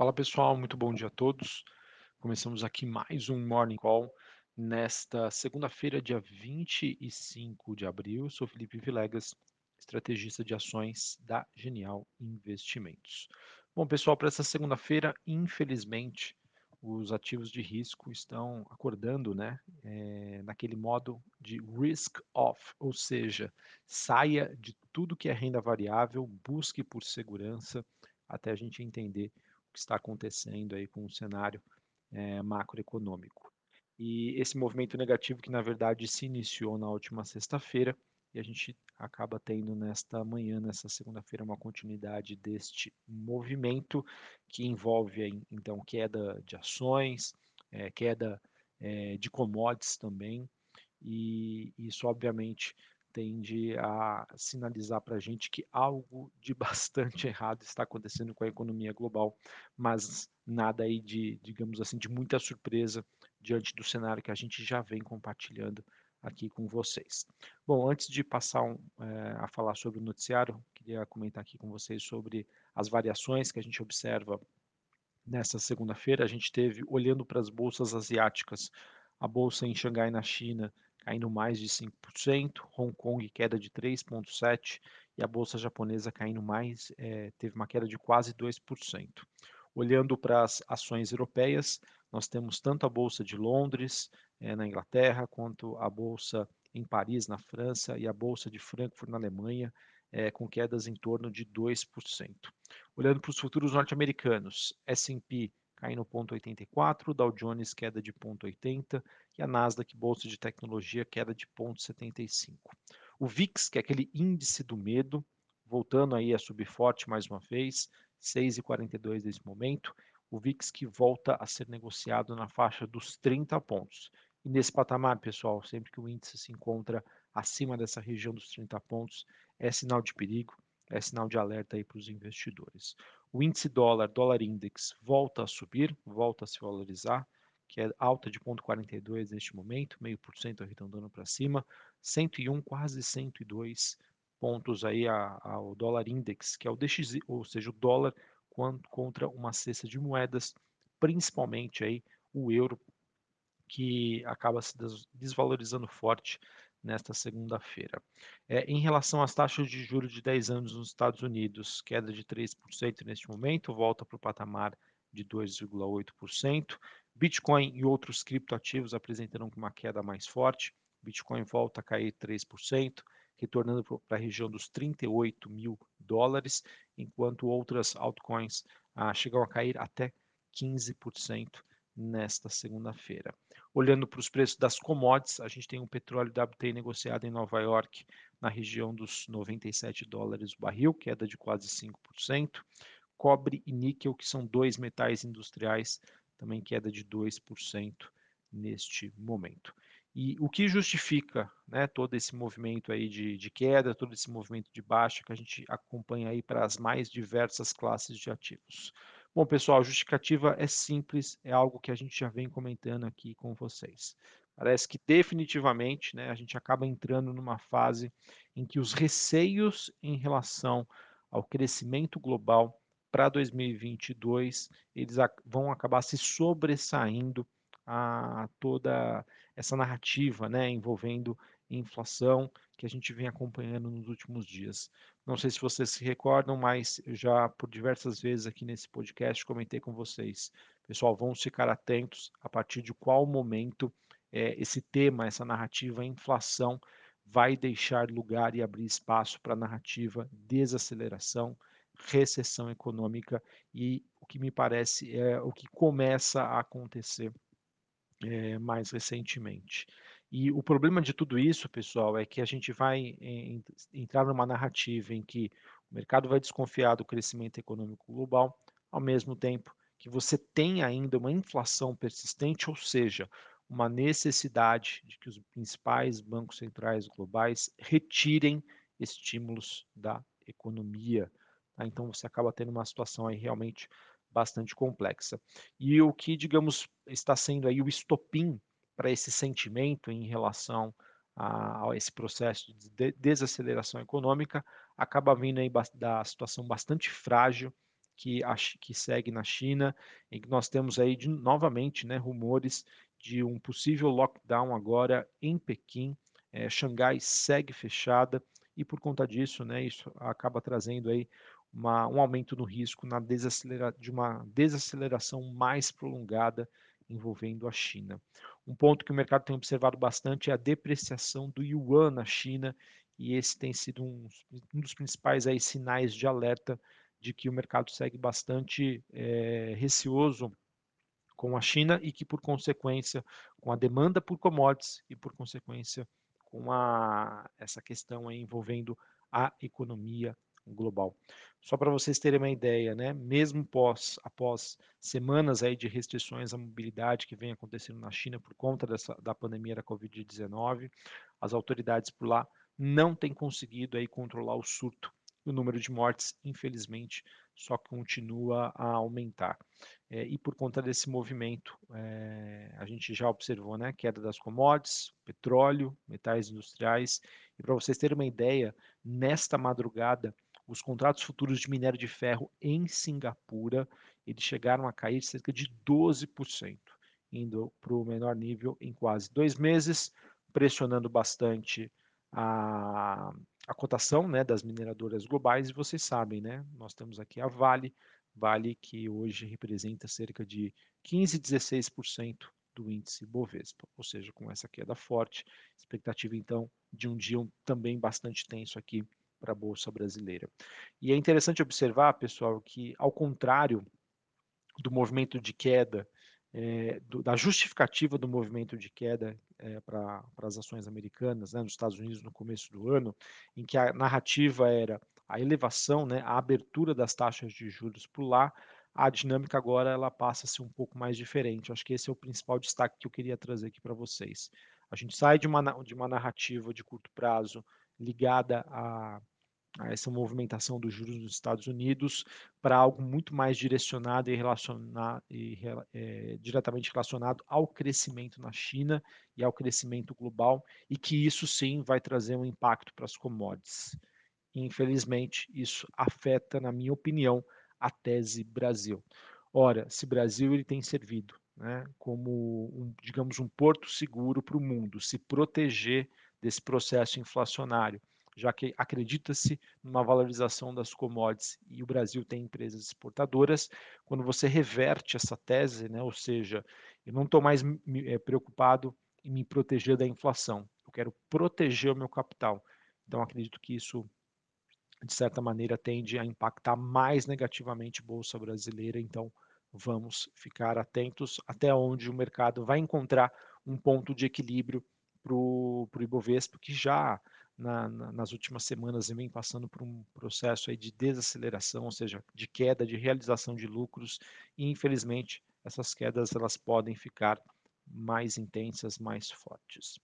Fala pessoal, muito bom dia a todos. Começamos aqui mais um Morning Call nesta segunda-feira, dia 25 de abril. Eu sou Felipe Vilegas, estrategista de ações da Genial Investimentos. Bom, pessoal, para essa segunda-feira, infelizmente, os ativos de risco estão acordando, né, é, naquele modo de risk off, ou seja, saia de tudo que é renda variável, busque por segurança, até a gente entender que está acontecendo aí com o cenário é, macroeconômico. E esse movimento negativo que na verdade se iniciou na última sexta-feira e a gente acaba tendo nesta manhã, nessa segunda-feira, uma continuidade deste movimento que envolve então queda de ações, é, queda é, de commodities também, e isso obviamente tende a sinalizar para a gente que algo de bastante errado está acontecendo com a economia global, mas nada aí de, digamos assim, de muita surpresa diante do cenário que a gente já vem compartilhando aqui com vocês. Bom, antes de passar um, é, a falar sobre o noticiário, queria comentar aqui com vocês sobre as variações que a gente observa nessa segunda-feira. A gente teve, olhando para as bolsas asiáticas, a bolsa em Xangai, na China, caindo mais de 5%, Hong Kong queda de 3,7% e a bolsa japonesa caindo mais, é, teve uma queda de quase 2%. Olhando para as ações europeias, nós temos tanto a bolsa de Londres, é, na Inglaterra, quanto a bolsa em Paris, na França, e a bolsa de Frankfurt, na Alemanha, é, com quedas em torno de 2%. Olhando para os futuros norte-americanos, S&P caindo 0,84, Dow Jones queda de 0,80 e a Nasdaq, bolsa de tecnologia, queda de 0,75. O VIX, que é aquele índice do medo, voltando aí a subir forte mais uma vez, 6,42 nesse momento, o VIX que volta a ser negociado na faixa dos 30 pontos. E nesse patamar, pessoal, sempre que o índice se encontra acima dessa região dos 30 pontos, é sinal de perigo, é sinal de alerta aí para os investidores. O índice dólar, dólar index, volta a subir, volta a se valorizar, que é alta de 0,42 neste momento, meio por cento arredondando para cima, 101, quase 102 pontos aí ao dólar index, que é o DXY, ou seja, o dólar contra uma cesta de moedas, principalmente aí o euro, que acaba se desvalorizando forte nesta segunda-feira. É, em relação às taxas de juros de 10 anos nos Estados Unidos, queda de 3% neste momento, volta para o patamar de 2,8%. Bitcoin e outros criptoativos apresentaram uma queda mais forte. Bitcoin volta a cair 3%, retornando para a região dos 38 mil dólares, enquanto outras altcoins ah, chegam a cair até 15% nesta segunda-feira. Olhando para os preços das commodities, a gente tem o petróleo WTI negociado em Nova York na região dos 97 dólares o barril, queda de quase 5%. Cobre e níquel, que são dois metais industriais, também queda de 2% neste momento. E o que justifica né, todo esse movimento aí de, de, queda, todo esse movimento de baixa que a gente acompanha aí para as mais diversas classes de ativos? Bom, pessoal, a justificativa é simples, é algo que a gente já vem comentando aqui com vocês. Parece que definitivamente né, a gente acaba entrando numa fase em que os receios em relação ao crescimento global para 2022 eles vão acabar se sobressaindo a toda essa narrativa né, envolvendo inflação que a gente vem acompanhando nos últimos dias. Não sei se vocês se recordam, mas já por diversas vezes aqui nesse podcast comentei com vocês. Pessoal, vamos ficar atentos a partir de qual momento é, esse tema, essa narrativa inflação, vai deixar lugar e abrir espaço para a narrativa desaceleração, recessão econômica e o que me parece é o que começa a acontecer é, mais recentemente. E o problema de tudo isso, pessoal, é que a gente vai entrar numa narrativa em que o mercado vai desconfiar do crescimento econômico global, ao mesmo tempo que você tem ainda uma inflação persistente, ou seja, uma necessidade de que os principais bancos centrais globais retirem estímulos da economia. Tá? Então você acaba tendo uma situação aí realmente bastante complexa. E o que, digamos, está sendo aí o estopim para esse sentimento em relação a, a, esse processo de desaceleração econômica acaba vindo da situação bastante frágil que, a, que segue na China, em que nós temos aí de, novamente né, rumores de um possível lockdown agora em Pequim. É, Xangai segue fechada e por conta disso, né, isso acaba trazendo aí uma, um aumento no risco na desacelera, de uma desaceleração mais prolongada envolvendo a China. Um ponto que o mercado tem observado bastante é a depreciação do yuan na China e esse tem sido um, um dos principais aí sinais de alerta de que o mercado segue bastante é, receoso com a China e que, por consequência, com a demanda por commodities e, por consequência, com a, essa questão envolvendo a economia global. Só para vocês terem uma ideia, né, mesmo pós, após semanas aí de restrições à mobilidade que vem acontecendo na China por conta dessa, da pandemia da Covid-19, as autoridades por lá não têm conseguido aí controlar o surto. O número de mortes, infelizmente, só continua a aumentar. É, e por conta desse movimento, é, a gente já observou né, queda das commodities, petróleo, metais industriais. E para vocês terem uma ideia, nesta madrugada, os contratos futuros de minério de ferro em Singapura, eles chegaram a cair cerca de 12%, indo para o menor nível em quase dois meses, pressionando bastante a, a cotação né, das mineradoras globais. E vocês sabem, né, nós temos aqui a Vale, Vale que hoje representa cerca de 15, 16% do índice Bovespa, ou seja, com essa queda forte, expectativa então de um dia também bastante tenso aqui para a Bolsa Brasileira. E é interessante observar, pessoal, que ao contrário do movimento de queda, é, do, da justificativa do movimento de queda é, para as ações americanas, né, nos Estados Unidos no começo do ano, em que a narrativa era a elevação, né, a abertura das taxas de juros por lá, a dinâmica agora ela passa a ser um pouco mais diferente. Acho que esse é o principal destaque que eu queria trazer aqui para vocês. A gente sai de uma, de uma narrativa de curto prazo ligada a a essa movimentação dos juros nos Estados Unidos para algo muito mais direcionado e, relacionado, e é, diretamente relacionado ao crescimento na China e ao crescimento global, e que isso sim vai trazer um impacto para as commodities. Infelizmente, isso afeta, na minha opinião, a tese Brasil. Ora, se Brasil ele tem servido né, como, um, digamos, um porto seguro para o mundo, se proteger desse processo inflacionário, já que acredita-se numa valorização das commodities e o Brasil tem empresas exportadoras, quando você reverte essa tese, né, ou seja, eu não estou mais é, preocupado em me proteger da inflação, eu quero proteger o meu capital. Então, acredito que isso, de certa maneira, tende a impactar mais negativamente a Bolsa Brasileira. Então, vamos ficar atentos até onde o mercado vai encontrar um ponto de equilíbrio para o Ibovespa, que já na, na, nas últimas semanas vem passando por um processo aí de desaceleração, ou seja, de queda, de realização de lucros, e infelizmente essas quedas elas podem ficar mais intensas, mais fortes.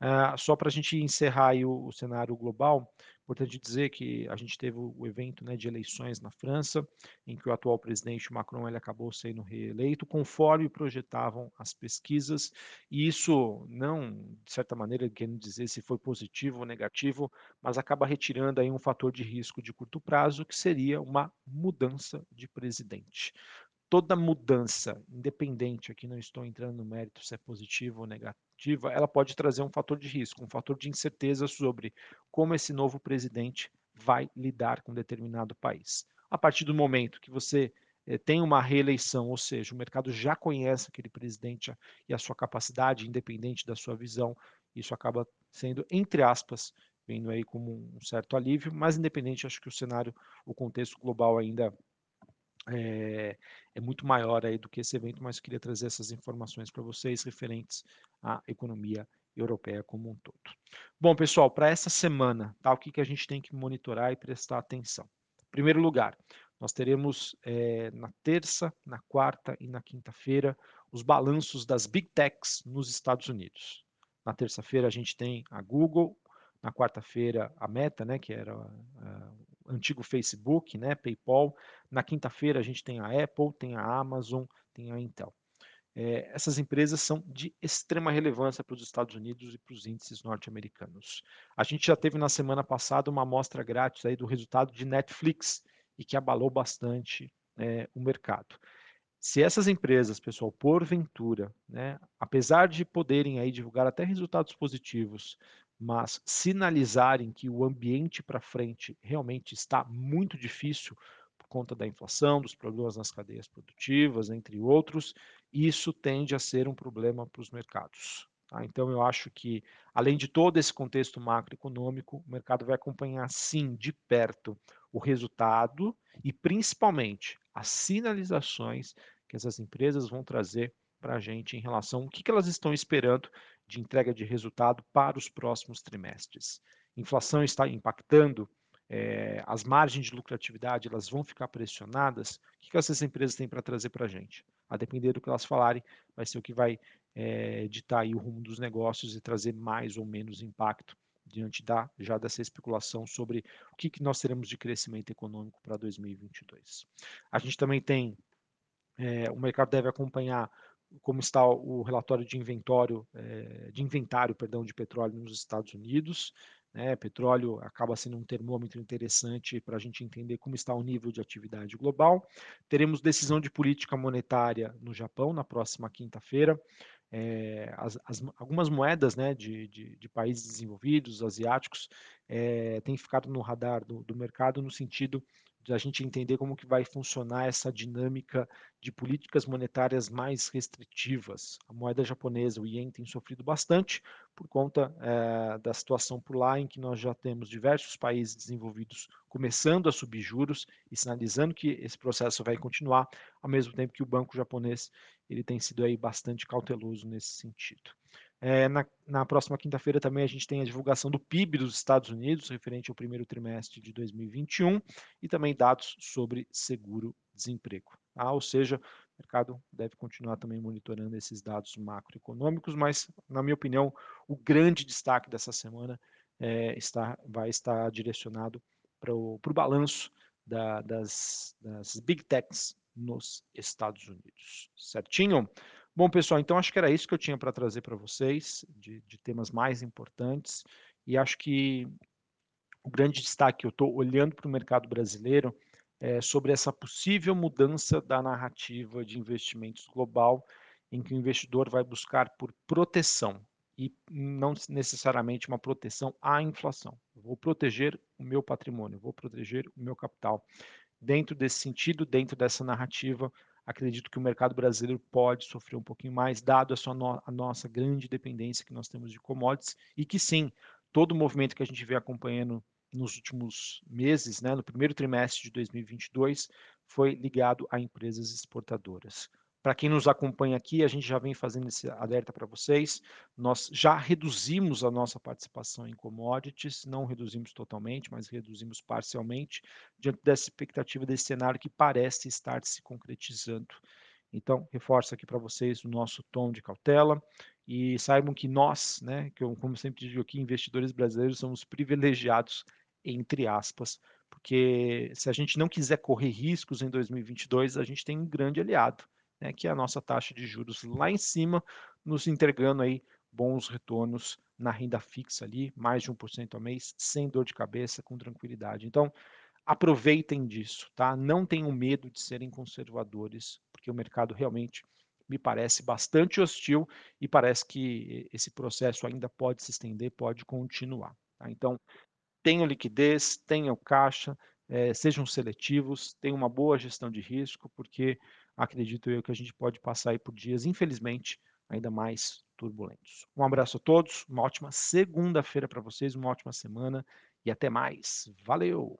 Uh, só para a gente encerrar o, o, cenário global, importante dizer que a gente teve o evento né, de eleições na França, em que o atual presidente Macron ele acabou sendo reeleito, conforme projetavam as pesquisas, e isso não, de certa maneira, querendo dizer se foi positivo ou negativo, mas acaba retirando aí um fator de risco de curto prazo, que seria uma mudança de presidente toda mudança, independente, aqui não estou entrando no mérito se é positiva ou negativa, ela pode trazer um fator de risco, um fator de incerteza sobre como esse novo presidente vai lidar com determinado país. A partir do momento que você eh, tem uma reeleição, ou seja, o mercado já conhece aquele presidente e a sua capacidade, independente da sua visão, isso acaba sendo, entre aspas, vendo aí como um certo alívio, mas independente, acho que o cenário, o contexto global ainda é, é, muito maior aí do que esse evento, mas queria trazer essas informações para vocês referentes à economia europeia como um todo. Bom, pessoal, para essa semana, tá, o que, que a gente tem que monitorar e prestar atenção? Em primeiro lugar, nós teremos é, na terça, na quarta e na quinta-feira os balanços das Big Techs nos Estados Unidos. Na terça-feira a gente tem a Google, na quarta-feira a Meta, né, que era uh, antigo Facebook, né, PayPal. Na quinta-feira a gente tem a Apple, tem a Amazon, tem a Intel. É, essas empresas são de extrema relevância para os Estados Unidos e para os índices norte-americanos. A gente já teve na semana passada uma amostra grátis aí do resultado de Netflix e que abalou bastante é, o mercado. Se essas empresas, pessoal, porventura, né, apesar de poderem aí divulgar até resultados positivos, mas sinalizarem que o ambiente para frente realmente está muito difícil por conta da inflação, dos problemas nas cadeias produtivas, entre outros, isso tende a ser um problema para os mercados. Tá? Então, eu acho que, além de todo esse contexto macroeconômico, o mercado vai acompanhar, sim, de perto o resultado e, principalmente, as sinalizações que essas empresas vão trazer para a gente em relação ao que, que elas estão esperando de entrega de resultado para os próximos trimestres. Inflação está impactando é, as margens de lucratividade, elas vão ficar pressionadas. O que, que essas empresas têm para trazer para a gente? A depender do que elas falarem, vai ser o que vai é, ditar o rumo dos negócios e trazer mais ou menos impacto diante da, já dessa especulação sobre o que, que nós teremos de crescimento econômico para 2022. A gente também tem, é, o mercado deve acompanhar como está o relatório de inventório, é, de inventário, perdão, de petróleo nos Estados Unidos. Né? Petróleo acaba sendo um termômetro interessante para a gente entender como está o nível de atividade global. Teremos decisão de política monetária no Japão na próxima quinta-feira. É, as, as, algumas moedas né, de, de, de, países desenvolvidos, asiáticos, é, têm ficado no radar do, do mercado no sentido de a gente entender como que vai funcionar essa dinâmica de políticas monetárias mais restritivas. A moeda japonesa, o ien, tem sofrido bastante por conta é, da situação por lá, em que nós já temos diversos países desenvolvidos começando a subir juros e sinalizando que esse processo vai continuar, ao mesmo tempo que o banco japonês ele tem sido aí bastante cauteloso nesse sentido. É, na, na, próxima quinta-feira também a gente tem a divulgação do PIB dos Estados Unidos, referente ao primeiro trimestre de 2021, e também dados sobre seguro-desemprego. Tá? Ou seja, o mercado deve continuar também monitorando esses dados macroeconômicos, mas, na minha opinião, o grande destaque dessa semana é, está, vai estar direcionado para o balanço da, das, das Big Techs nos Estados Unidos. Certinho? Bom, pessoal, então acho que era isso que eu tinha para trazer para vocês, de, de, temas mais importantes, e acho que o grande destaque, eu estou olhando para o mercado brasileiro, é sobre essa possível mudança da narrativa de investimentos global, em que o investidor vai buscar por proteção, e não necessariamente uma proteção à inflação. Eu vou proteger o meu patrimônio, vou proteger o meu capital. Dentro desse sentido, dentro dessa narrativa, acredito que o mercado brasileiro pode sofrer um pouquinho mais, dado a, no, a nossa grande dependência que nós temos de commodities, e que sim, todo o movimento que a gente vê acompanhando nos últimos meses, né, no primeiro trimestre de 2022, foi ligado a empresas exportadoras. Para quem nos acompanha aqui, a gente já vem fazendo esse alerta para vocês. Nós já reduzimos a nossa participação em commodities, não reduzimos totalmente, mas reduzimos parcialmente, diante dessa expectativa desse cenário que parece estar se concretizando. Então, reforço aqui para vocês o nosso tom de cautela e saibam que nós, né, que eu, como sempre digo aqui, investidores brasileiros, somos privilegiados, entre aspas, porque se a gente não quiser correr riscos em 2022, a gente tem um grande aliado, né, que é a nossa taxa de juros lá em cima, nos entregando aí bons retornos na renda fixa ali, mais de 1% ao mês, sem dor de cabeça, com tranquilidade. Então, aproveitem disso, tá? Não tenham medo de serem conservadores, porque o mercado realmente me parece bastante hostil e parece que esse processo ainda pode se estender, pode continuar. Tá? Então, tenham liquidez, tenham caixa, é, sejam seletivos, tenham uma boa gestão de risco, porque acredito eu que a gente pode passar aí por dias, infelizmente, ainda mais turbulentos. Um abraço a todos, uma ótima segunda-feira para vocês, uma ótima semana e até mais. Valeu!